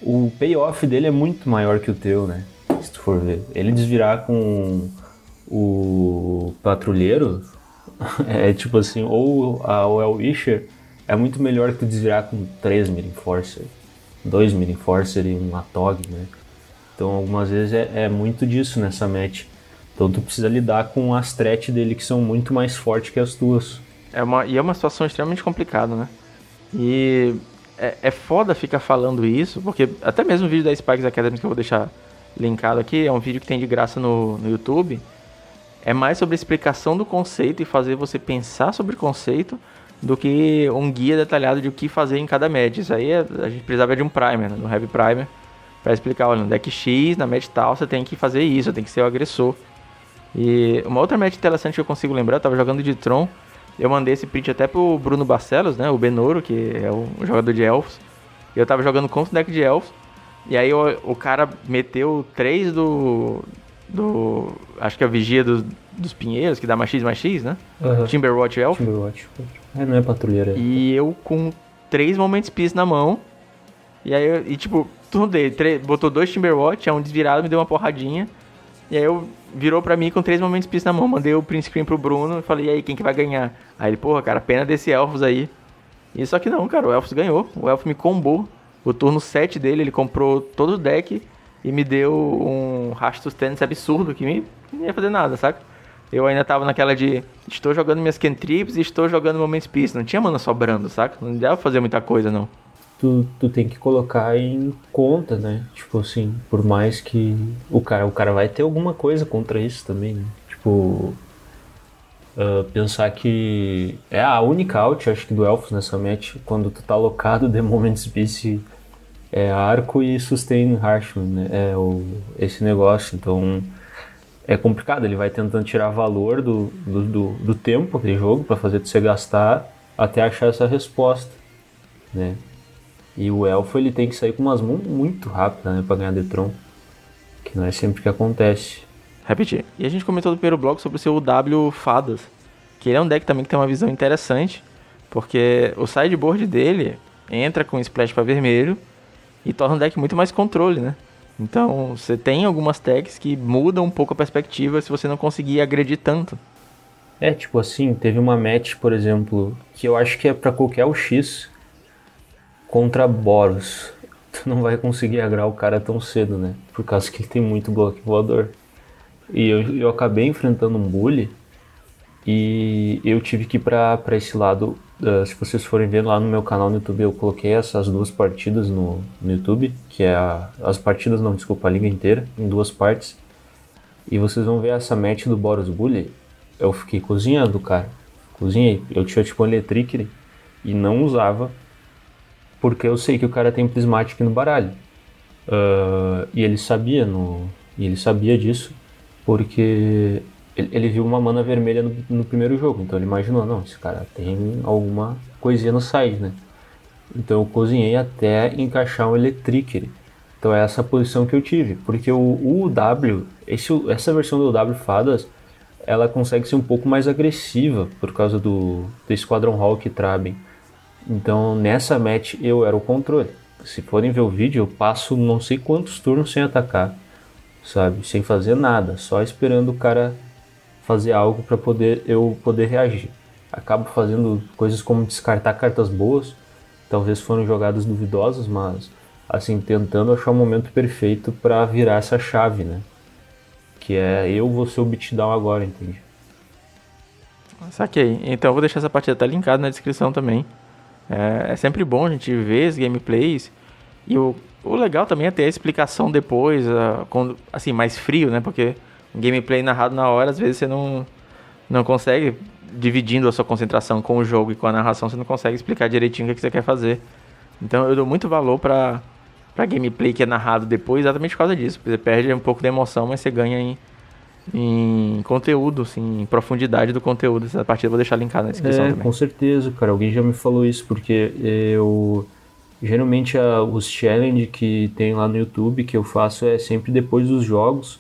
O payoff dele é muito maior que o teu, né? Se tu for ver. Ele desvirar com o patrulheiro, é tipo assim, ou a OL Wisher é muito melhor que tu desvirar com 3 Mirin Forcer, 2 Mirin Forcer e um Atog, né? Então algumas vezes é, é, muito disso nessa match. Então tu precisa lidar com as threats dele que são muito mais fortes que as tuas. É uma, e é uma situação extremamente complicada, né? E é, é foda ficar falando isso, porque até mesmo o vídeo da Spikes Academy que eu vou deixar linkado aqui, é um vídeo que tem de graça no, no YouTube é mais sobre a explicação do conceito e fazer você pensar sobre o conceito do que um guia detalhado de o que fazer em cada match. Isso aí é, a gente precisava de um primer, né? no Heavy Primer, para explicar, olha, no deck X, na match tal, você tem que fazer isso, tem que ser o agressor. E uma outra match interessante que eu consigo lembrar, eu tava jogando de Tron, eu mandei esse print até pro Bruno Barcelos, né, o Benoro, que é o jogador de Elfos, e eu tava jogando contra o deck de Elfos, e aí o, o cara meteu três do, do. Acho que é a Vigia do, dos Pinheiros, que dá mais X mais X, né? Uhum. Timberwatch Elf. Timberwatch. É, não é patrulheira. E eu com três Moments Peace na mão. E aí, eu, e tipo, tudo dele. Botou dois Timberwatch, é um desvirado, me deu uma porradinha. E aí eu virou pra mim com três Moments Peace na mão. Mandei o print screen pro Bruno e falei, e aí, quem que vai ganhar? Aí ele, porra, cara, pena desse Elfos aí. E só que não, cara, o Elfos ganhou. O Elfo me combou. O turno 7 dele, ele comprou todo o deck e me deu um rastro stance absurdo que me, não ia fazer nada, saca? Eu ainda tava naquela de estou jogando minhas cantrips e estou jogando Moments Peace. Não tinha mana sobrando, saca? Não dava fazer muita coisa, não. Tu, tu tem que colocar em conta, né? Tipo assim, por mais que o cara, o cara vai ter alguma coisa contra isso também, né? Tipo, Uh, pensar que é a única out, acho que do Elfos nessa match, quando tu tá alocado de Moments Peace é arco e sustain Harshman, né? É o, esse negócio. Então é complicado, ele vai tentando tirar valor do, do, do, do tempo de jogo para fazer você gastar até achar essa resposta, né? E o elfo ele tem que sair com umas mãos muito rápidas, né, para ganhar Detron. Que não é sempre que acontece. Repetir. E a gente comentou no primeiro bloco sobre o seu W Fadas. Que ele é um deck também que tem uma visão interessante. Porque o sideboard dele entra com splash para vermelho e torna o deck muito mais controle, né? Então, você tem algumas tags que mudam um pouco a perspectiva se você não conseguir agredir tanto. É, tipo assim, teve uma match, por exemplo, que eu acho que é para qualquer UX contra Boros. Tu não vai conseguir agrar o cara tão cedo, né? Por causa que ele tem muito bloco voador. E eu, eu acabei enfrentando um bully e eu tive que ir pra, pra esse lado. Uh, se vocês forem ver lá no meu canal no YouTube, eu coloquei essas duas partidas no, no YouTube, que é a, as partidas, não, desculpa, a liga inteira, em duas partes. E vocês vão ver essa match do Boros Bully. Eu fiquei cozinhando, cara. Cozinhei. Eu tinha tipo um Electric e não usava porque eu sei que o cara tem Prismatic no baralho. Uh, e ele sabia no, e ele sabia disso porque ele, ele viu uma mana vermelha no, no, primeiro jogo, então ele imaginou, não, esse cara tem alguma coisinha no side, né? Então eu cozinhei até encaixar um Electric. Então é essa posição que eu tive, porque o, o W, esse, essa versão do W Fadas, ela consegue ser um pouco mais agressiva por causa do, do Squadron Hawk e Traben. Então nessa match eu era o controle. Se forem ver o vídeo, eu passo não sei quantos turnos sem atacar, sabe? Sem fazer nada, só esperando o cara fazer algo para poder eu poder reagir. Acabo fazendo coisas como descartar cartas boas, talvez foram jogadas duvidosas, mas assim tentando achar o momento perfeito para virar essa chave, né? Que é eu vou ser o beatdown agora, entende? Saquei. Então eu vou deixar essa partida até linkada na descrição também. É, é, sempre bom a gente ver as gameplays. E o, o legal também é ter a explicação depois, quando, assim, mais frio, né? Porque gameplay narrado na hora, às vezes você não, não consegue, dividindo a sua concentração com o jogo e com a narração, você não consegue explicar direitinho o que, você quer fazer. Então eu dou muito valor pra, pra gameplay que é narrado depois, exatamente por causa disso. Você perde um pouco da emoção, mas você ganha em, em conteúdo, assim, em profundidade do conteúdo dessa partida. Vou deixar linkado na descrição é, também. Com certeza, cara. Alguém já me falou isso, porque eu. Geralmente a, os challenge que tem lá no YouTube que eu faço é sempre depois dos jogos.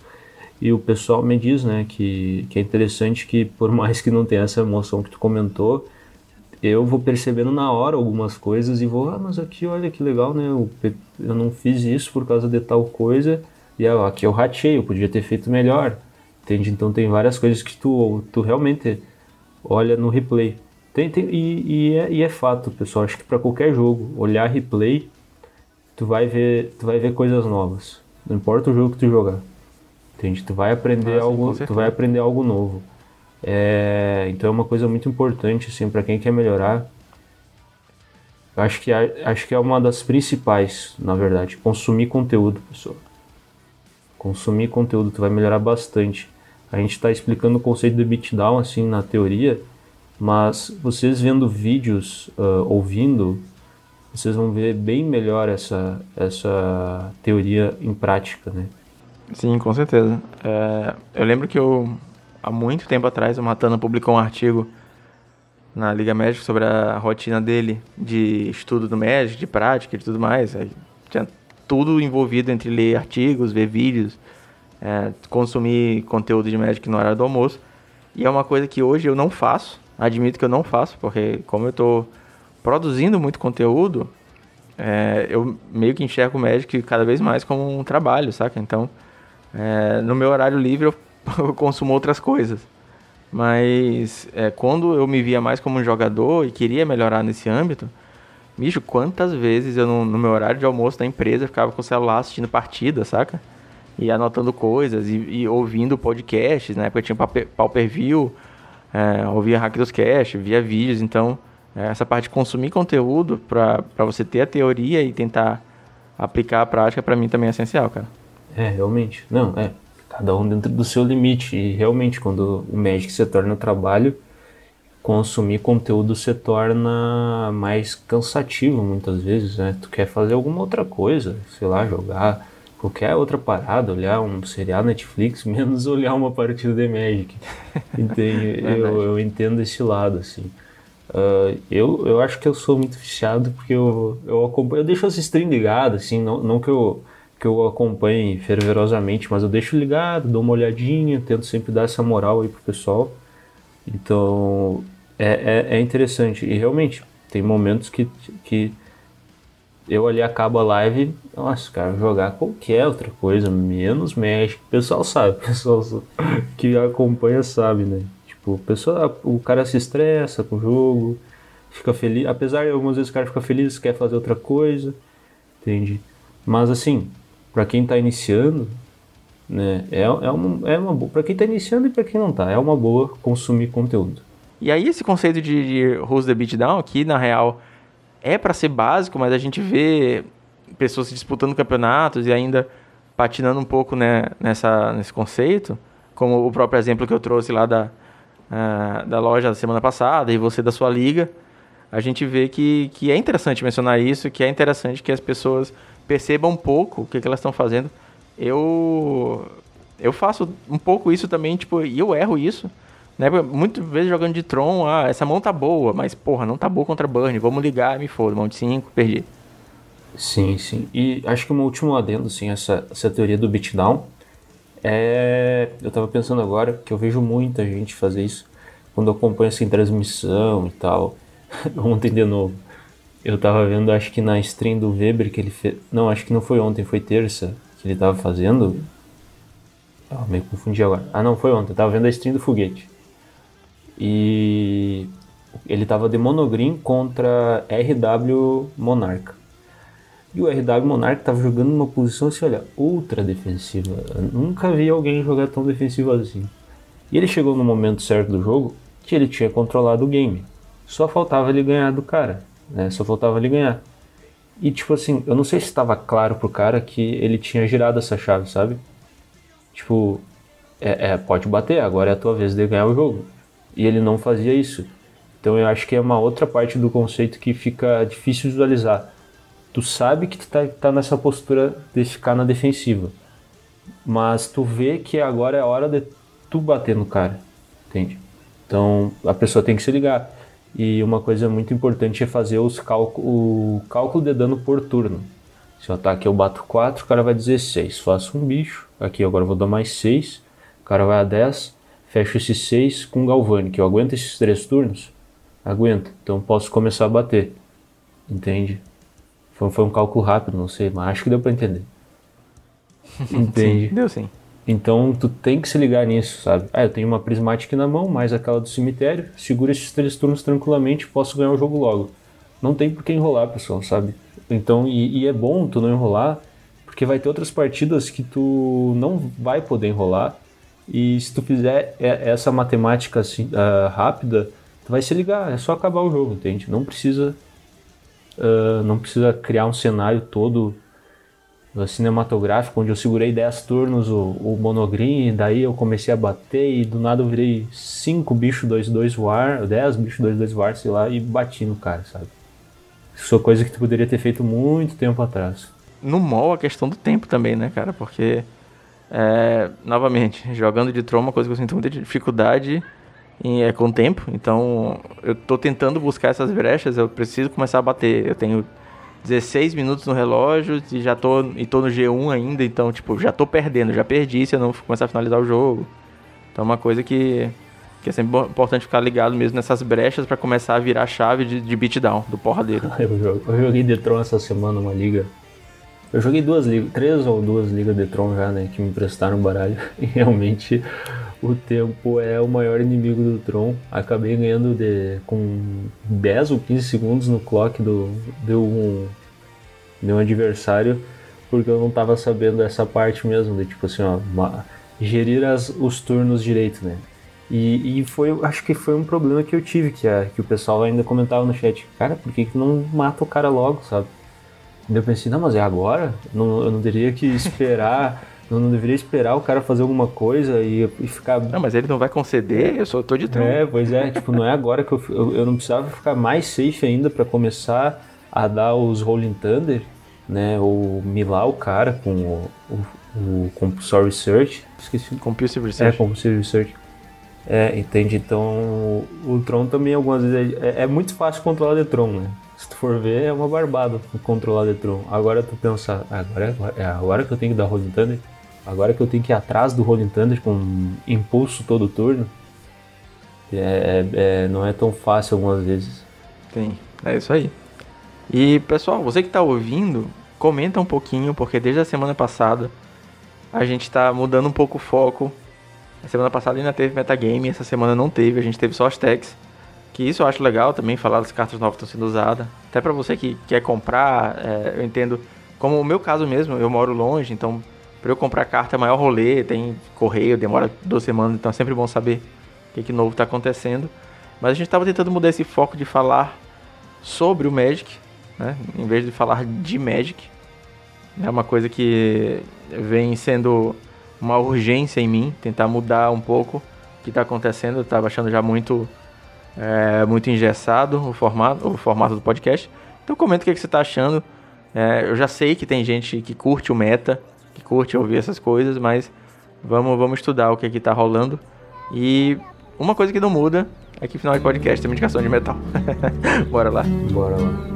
E o pessoal me diz, né, que, que é interessante que por mais que não tenha essa emoção que tu comentou, eu vou percebendo na hora algumas coisas e vou, ah, mas aqui olha que legal, né? Eu, eu não fiz isso por causa de tal coisa. E ah, aqui eu ratei, eu podia ter feito melhor. Entende? Então tem várias coisas que tu, tu realmente olha no replay. Tem, tem, e, e, é, e é fato, pessoal. Acho que para qualquer jogo, olhar replay, tu vai ver, tu vai ver coisas novas. Não importa o jogo que tu jogar. Entende? Tu vai aprender ah, algo, tu vai aprender algo novo. É, então é uma coisa muito importante assim para quem quer melhorar. Acho que acho que é uma das principais, na verdade, consumir conteúdo, pessoal. Consumir conteúdo, tu vai melhorar bastante. A gente está explicando o conceito do beatdown assim na teoria, mas vocês vendo vídeos, uh, ouvindo, vocês vão ver bem melhor essa, essa teoria em prática, né? Sim, com certeza. É, eu lembro que eu, há muito tempo atrás, o Matana publicou um artigo na Liga Magic sobre a rotina dele de estudo do Magic, de prática e tudo mais. Aí tinha tudo envolvido entre ler artigos, ver vídeos, é, consumir conteúdo de Magic no horário do almoço. E é uma coisa que hoje eu não faço, admito que eu não faço, porque como eu estou produzindo muito conteúdo, é, eu meio que enxergo o Magic cada vez mais como um trabalho, saca? Então, é, no meu horário livre eu, eu consumo outras coisas. Mas é, quando eu me via mais como um jogador e queria melhorar nesse âmbito, bicho, quantas vezes eu no, no meu horário de almoço da empresa ficava com o celular assistindo partida, saca? e anotando coisas e, e ouvindo podcasts. Na época tinha pau view, é, ouvia Hack dos Cash, via vídeos. Então, é, essa parte de consumir conteúdo para você ter a teoria e tentar aplicar a prática, para mim também é essencial, cara. É, realmente. Não, é. Cada um dentro do seu limite. E realmente, quando o Magic se torna trabalho, consumir conteúdo se torna mais cansativo muitas vezes, né? Tu quer fazer alguma outra coisa, sei lá, jogar qualquer outra parada, olhar um serial Netflix, menos olhar uma partida de Magic. Entende? eu, eu entendo esse lado, assim. Uh, eu, eu acho que eu sou muito viciado porque eu, eu acompanho, eu deixo essa stream ligada, assim, não, não que eu que eu acompanhe fervorosamente, mas eu deixo ligado, dou uma olhadinha, tento sempre dar essa moral aí pro pessoal. Então é, é, é interessante. E realmente, tem momentos que, que eu ali acabo a live, nossa, cara, jogar qualquer outra coisa, menos Magic. O pessoal sabe, o pessoal que acompanha sabe, né? Tipo, o, pessoal, o cara se estressa com o jogo, fica feliz. Apesar de algumas vezes o cara fica feliz, quer fazer outra coisa, entende? Mas assim, para quem tá iniciando, né, é, é uma, é uma boa. Pra quem tá iniciando e para quem não tá, é uma boa consumir conteúdo. E aí esse conceito de, de Who's the Beatdown aqui, na real, é para ser básico, mas a gente vê pessoas disputando campeonatos e ainda patinando um pouco né, nessa, nesse conceito, como o próprio exemplo que eu trouxe lá da, uh, da loja da semana passada e você da sua liga, a gente vê que, que é interessante mencionar isso, que é interessante que as pessoas percebam um pouco o que, que elas estão fazendo. Eu eu faço um pouco isso também, tipo, e eu erro isso. Né? Muitas vezes jogando de Tron, ah, essa mão tá boa, mas porra, não tá boa contra Burn, vamos ligar, me foda, mão de 5, perdi. Sim, sim. E acho que um último adendo, assim, essa, essa teoria do beatdown é. Eu tava pensando agora que eu vejo muita gente fazer isso quando eu acompanho assim transmissão e tal. ontem de novo. Eu tava vendo, acho que na stream do Weber que ele fez. Não, acho que não foi ontem, foi terça que ele tava fazendo. Ah, meio confundi agora. Ah, não, foi ontem. Eu tava vendo a stream do foguete. E ele tava de monogreen contra RW Monarca. E o RW Monarca tava jogando numa posição assim, olha, ultra defensiva. Eu nunca vi alguém jogar tão defensivo assim. E ele chegou no momento certo do jogo que ele tinha controlado o game. Só faltava ele ganhar do cara, né? Só faltava ele ganhar. E tipo assim, eu não sei se estava claro pro cara que ele tinha girado essa chave, sabe? Tipo, é, é, pode bater, agora é a tua vez de ganhar o jogo. E ele não fazia isso. Então eu acho que é uma outra parte do conceito que fica difícil visualizar tu sabe que tu tá, tá nessa postura de ficar na defensiva. Mas tu vê que agora é a hora de tu bater no cara, entende? Então a pessoa tem que se ligar. E uma coisa muito importante é fazer os o cálculo de dano por turno. Se o ataque eu bato 4, o cara vai 16. Faço um bicho. Aqui agora eu vou dar mais 6. O cara vai a 10. Fecho esse 6 com Galvani, que eu aguento esses 3 turnos? Aguento. Então posso começar a bater. Entende? Foi, foi um cálculo rápido, não sei, mas acho que deu para entender. Entende? Sim, deu sim. Então tu tem que se ligar nisso, sabe? Ah, eu tenho uma prismática na mão, mais aquela do cemitério, segura esses três turnos tranquilamente, posso ganhar o jogo logo. Não tem por que enrolar, pessoal, sabe? Então, e, e, é bom tu não enrolar, porque vai ter outras partidas que tu não vai poder enrolar. E se tu fizer essa matemática assim, uh, rápida, tu vai se ligar, é só acabar o jogo, entende? Não precisa Uh, não precisa criar um cenário todo cinematográfico, onde eu segurei 10 turnos o, o monogreen, daí eu comecei a bater e do nada eu virei 5 bichos 2-2 voar, 10 bichos 2-2 voar, sei lá, e bati no cara, sabe? Isso é coisa que tu poderia ter feito muito tempo atrás. No mall, a questão do tempo também, né, cara? Porque, é, novamente, jogando de Tron, uma coisa que eu sinto muita dificuldade em, é, com o tempo. Então, eu estou tentando buscar essas brechas, eu preciso começar a bater. Eu tenho 16 minutos no relógio e já tô, e tô no G1 ainda, então, tipo, já tô perdendo, já perdi se eu não começar a finalizar o jogo. Então, é uma coisa que, que é sempre importante ficar ligado mesmo nessas brechas para começar a virar a chave de, de beatdown, do porradeiro. eu, eu joguei Detron essa semana, uma liga. Eu joguei duas ligas, três ou duas ligas de Tron já, né, que me emprestaram baralho. E realmente o tempo é o maior inimigo do Tron. Acabei ganhando de, com 10 ou 15 segundos no clock do, do, um, de um adversário, porque eu não estava sabendo essa parte mesmo, de tipo assim, ó, uma, gerir as, os turnos direito, né? E, e foi, acho que foi um problema que eu tive, que, a, que o pessoal ainda comentava no chat, cara, por que, que não mata o cara logo, sabe? Eu pensei, não, mas é agora? Não, eu não teria que esperar eu não deveria esperar o cara fazer alguma coisa e, e ficar. Não, mas ele não vai conceder, eu só tô de trás. É, pois é, tipo, não é agora que eu, eu, eu não precisava ficar mais safe ainda para começar a dar os Rolling Thunder, né? Ou milar o cara com o, o, o Compulsory Research. Esqueci. Compulsive Research. É, Compulsive Research. É, entende? Então, o Tron também algumas vezes é, é muito fácil controlar o Tron, né? Tu for ver, é uma barbada controlar de Tron. Agora tu pensar, agora, é agora que eu tenho que dar Rolling Thunder, agora que eu tenho que ir atrás do Rolling Thunder com impulso todo turno, é, é, não é tão fácil algumas vezes. Sim, é isso aí. E pessoal, você que está ouvindo, comenta um pouquinho, porque desde a semana passada a gente está mudando um pouco o foco. A semana passada ainda teve metagame, essa semana não teve, a gente teve só as tags. Que isso eu acho legal também, falar das cartas novas que estão sendo usadas. Até para você que quer comprar, é, eu entendo. Como o meu caso mesmo, eu moro longe, então para eu comprar carta é maior rolê, tem correio, demora duas semanas, então é sempre bom saber o que, que novo está acontecendo. Mas a gente estava tentando mudar esse foco de falar sobre o Magic, né? em vez de falar de Magic. É uma coisa que vem sendo uma urgência em mim, tentar mudar um pouco o que está acontecendo. Eu estava achando já muito é, muito engessado o formato, o formato do podcast. Então comenta o que, que você está achando. É, eu já sei que tem gente que curte o meta, que curte ouvir essas coisas, mas vamos, vamos estudar o que está rolando. E uma coisa que não muda é que final de podcast tem uma indicação de metal. Bora lá. Bora lá.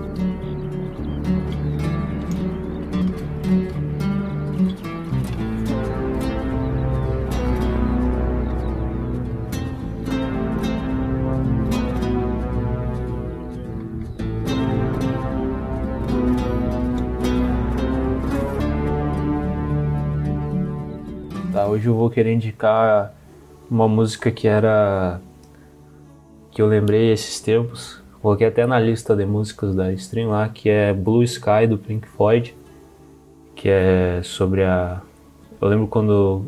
Hoje eu vou querer indicar uma música que era que eu lembrei esses tempos, coloquei até na lista de músicas da stream lá, que é Blue Sky do Pink Floyd, que é sobre a eu lembro quando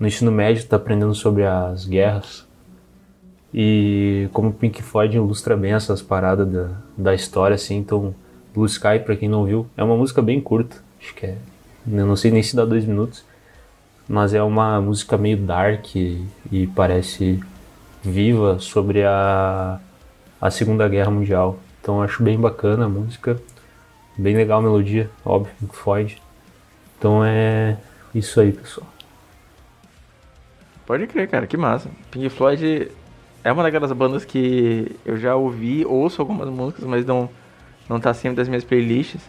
no ensino médio tá aprendendo sobre as guerras. E como Pink Floyd ilustra bem essas paradas da, da história assim, então Blue Sky para quem não viu, é uma música bem curta, acho que é, eu não sei nem se dá dois minutos mas é uma música meio dark e, e parece viva sobre a, a Segunda Guerra Mundial. Então acho bem bacana a música, bem legal a melodia, óbvio, Pink Floyd. Então é isso aí, pessoal. Pode crer, cara, que massa. Pink Floyd é uma daquelas bandas que eu já ouvi, ouço algumas músicas, mas não, não tá sempre das minhas playlists.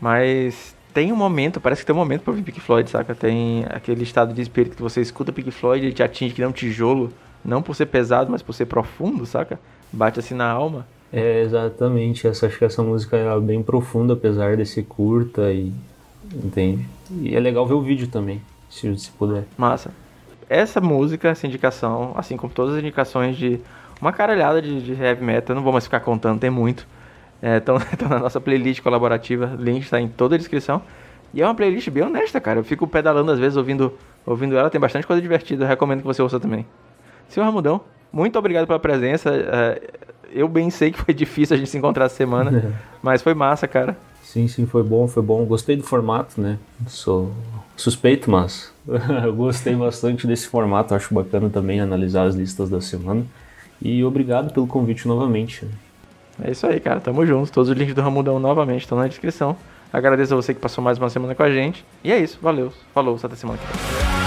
Mas tem um momento, parece que tem um momento pra ouvir Pink Floyd, saca? Tem aquele estado de espírito que você escuta Pink Floyd e te atinge que nem um tijolo, não por ser pesado, mas por ser profundo, saca? Bate assim na alma. É, exatamente. Essa, acho que essa música é bem profunda, apesar de ser curta e. Entende? E é legal ver o vídeo também, se, se puder. Massa. Essa música, essa indicação, assim como todas as indicações de uma caralhada de, de heavy metal, eu não vou mais ficar contando, tem muito Estão é, na nossa playlist colaborativa, link está em toda a descrição. E é uma playlist bem honesta, cara. Eu fico pedalando às vezes ouvindo, ouvindo ela, tem bastante coisa divertida. Eu recomendo que você ouça também. Senhor Ramudão, muito obrigado pela presença. É, eu bem sei que foi difícil a gente se encontrar essa semana, mas foi massa, cara. Sim, sim, foi bom, foi bom. Gostei do formato, né? Sou suspeito, mas eu gostei bastante desse formato. Acho bacana também analisar as listas da semana. E obrigado pelo convite novamente. É isso aí, cara. Tamo junto. Todos os links do Ramudão novamente estão na descrição. Agradeço a você que passou mais uma semana com a gente. E é isso. Valeu. Falou. Até semana que vem.